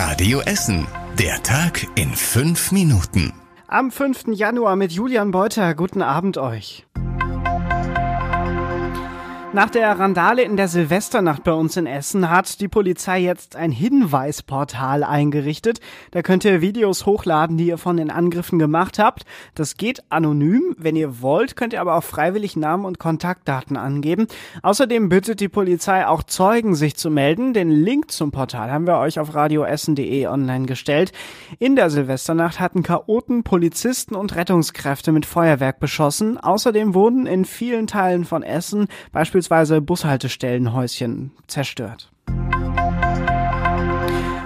Radio Essen. Der Tag in fünf Minuten. Am 5. Januar mit Julian Beuter. Guten Abend euch. Nach der Randale in der Silvesternacht bei uns in Essen hat die Polizei jetzt ein Hinweisportal eingerichtet. Da könnt ihr Videos hochladen, die ihr von den Angriffen gemacht habt. Das geht anonym. Wenn ihr wollt, könnt ihr aber auch freiwillig Namen und Kontaktdaten angeben. Außerdem bittet die Polizei auch Zeugen, sich zu melden. Den Link zum Portal haben wir euch auf radioessen.de online gestellt. In der Silvesternacht hatten Chaoten Polizisten und Rettungskräfte mit Feuerwerk beschossen. Außerdem wurden in vielen Teilen von Essen beispielsweise beispielsweise Bushaltestellenhäuschen zerstört.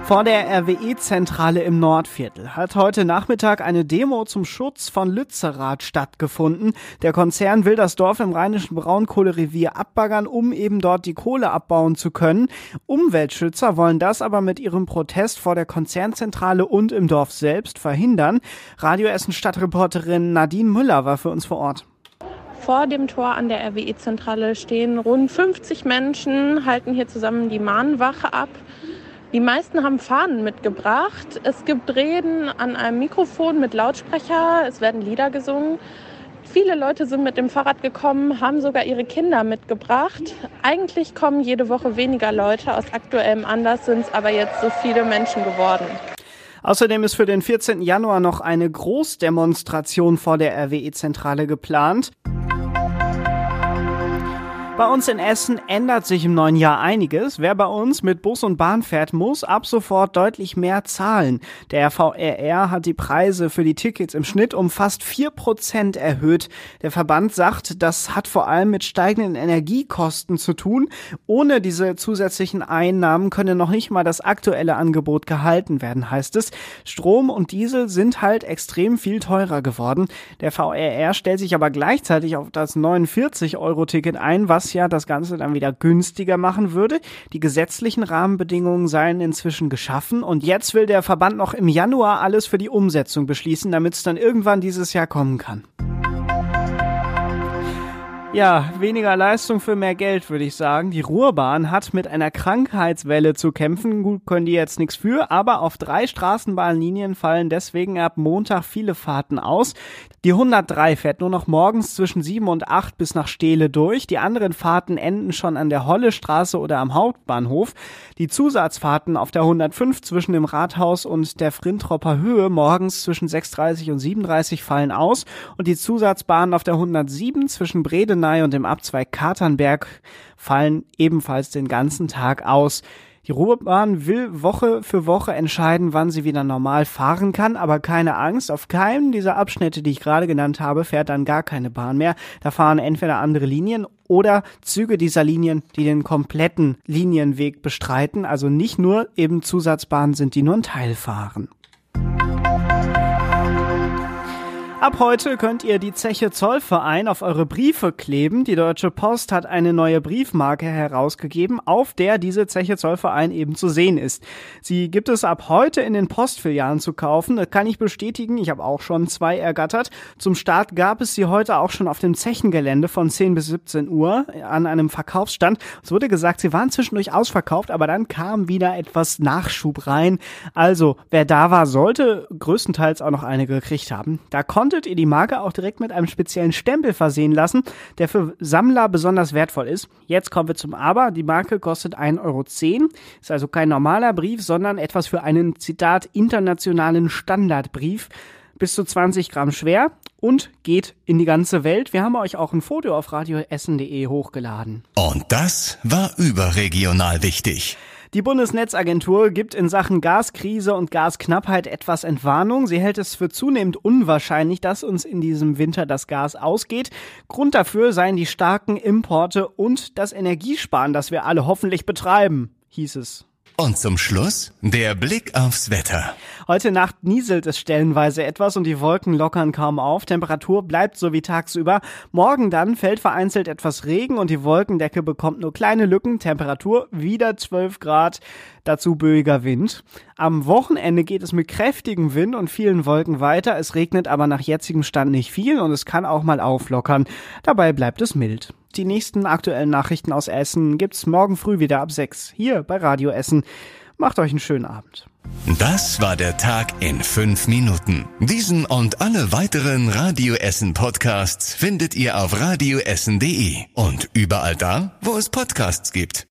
Vor der RWE-Zentrale im Nordviertel hat heute Nachmittag eine Demo zum Schutz von Lützerath stattgefunden. Der Konzern will das Dorf im rheinischen Braunkohlerevier abbaggern, um eben dort die Kohle abbauen zu können. Umweltschützer wollen das aber mit ihrem Protest vor der Konzernzentrale und im Dorf selbst verhindern. Radio Essen Stadtreporterin Nadine Müller war für uns vor Ort. Vor dem Tor an der RWE-Zentrale stehen rund 50 Menschen, halten hier zusammen die Mahnwache ab. Die meisten haben Fahnen mitgebracht. Es gibt Reden an einem Mikrofon mit Lautsprecher. Es werden Lieder gesungen. Viele Leute sind mit dem Fahrrad gekommen, haben sogar ihre Kinder mitgebracht. Eigentlich kommen jede Woche weniger Leute. Aus aktuellem Anlass sind es aber jetzt so viele Menschen geworden. Außerdem ist für den 14. Januar noch eine Großdemonstration vor der RWE-Zentrale geplant. Bei uns in Essen ändert sich im neuen Jahr einiges. Wer bei uns mit Bus und Bahn fährt, muss ab sofort deutlich mehr zahlen. Der VRR hat die Preise für die Tickets im Schnitt um fast vier Prozent erhöht. Der Verband sagt, das hat vor allem mit steigenden Energiekosten zu tun. Ohne diese zusätzlichen Einnahmen könne noch nicht mal das aktuelle Angebot gehalten werden, heißt es. Strom und Diesel sind halt extrem viel teurer geworden. Der VRR stellt sich aber gleichzeitig auf das 49-Euro-Ticket ein, was was ja das Ganze dann wieder günstiger machen würde. Die gesetzlichen Rahmenbedingungen seien inzwischen geschaffen und jetzt will der Verband noch im Januar alles für die Umsetzung beschließen, damit es dann irgendwann dieses Jahr kommen kann. Ja, weniger Leistung für mehr Geld, würde ich sagen. Die Ruhrbahn hat mit einer Krankheitswelle zu kämpfen. Gut, können die jetzt nichts für, aber auf drei Straßenbahnlinien fallen deswegen ab Montag viele Fahrten aus. Die 103 fährt nur noch morgens zwischen 7 und 8 bis nach Steele durch. Die anderen Fahrten enden schon an der Hollestraße oder am Hauptbahnhof. Die Zusatzfahrten auf der 105 zwischen dem Rathaus und der Frintropper Höhe morgens zwischen 6.30 und 7.30 fallen aus und die Zusatzbahnen auf der 107 zwischen Breden Norderney und im Abzweig Katernberg fallen ebenfalls den ganzen Tag aus. Die Ruhrbahn will Woche für Woche entscheiden, wann sie wieder normal fahren kann, aber keine Angst, auf keinem dieser Abschnitte, die ich gerade genannt habe, fährt dann gar keine Bahn mehr. Da fahren entweder andere Linien oder Züge dieser Linien, die den kompletten Linienweg bestreiten, also nicht nur eben Zusatzbahnen sind, die nur einen Teil fahren. Ab heute könnt ihr die Zeche Zollverein auf eure Briefe kleben. Die Deutsche Post hat eine neue Briefmarke herausgegeben, auf der diese Zeche Zollverein eben zu sehen ist. Sie gibt es ab heute in den Postfilialen zu kaufen. Das kann ich bestätigen. Ich habe auch schon zwei ergattert. Zum Start gab es sie heute auch schon auf dem Zechengelände von 10 bis 17 Uhr an einem Verkaufsstand. Es wurde gesagt, sie waren zwischendurch ausverkauft, aber dann kam wieder etwas Nachschub rein. Also, wer da war, sollte größtenteils auch noch eine gekriegt haben. Da konnte konntet ihr die Marke auch direkt mit einem speziellen Stempel versehen lassen, der für Sammler besonders wertvoll ist. Jetzt kommen wir zum Aber. Die Marke kostet 1,10 Euro. Ist also kein normaler Brief, sondern etwas für einen, Zitat, internationalen Standardbrief. Bis zu 20 Gramm schwer und geht in die ganze Welt. Wir haben euch auch ein Foto auf radioessen.de hochgeladen. Und das war überregional wichtig. Die Bundesnetzagentur gibt in Sachen Gaskrise und Gasknappheit etwas Entwarnung. Sie hält es für zunehmend unwahrscheinlich, dass uns in diesem Winter das Gas ausgeht. Grund dafür seien die starken Importe und das Energiesparen, das wir alle hoffentlich betreiben, hieß es. Und zum Schluss der Blick aufs Wetter. Heute Nacht nieselt es stellenweise etwas und die Wolken lockern kaum auf. Temperatur bleibt so wie tagsüber. Morgen dann fällt vereinzelt etwas Regen und die Wolkendecke bekommt nur kleine Lücken. Temperatur wieder 12 Grad. Dazu böiger Wind. Am Wochenende geht es mit kräftigem Wind und vielen Wolken weiter. Es regnet aber nach jetzigem Stand nicht viel und es kann auch mal auflockern. Dabei bleibt es mild. Die nächsten aktuellen Nachrichten aus Essen gibt's morgen früh wieder ab 6 hier bei Radio Essen. Macht euch einen schönen Abend. Das war der Tag in fünf Minuten. Diesen und alle weiteren Radio Essen Podcasts findet ihr auf radioessen.de und überall da, wo es Podcasts gibt.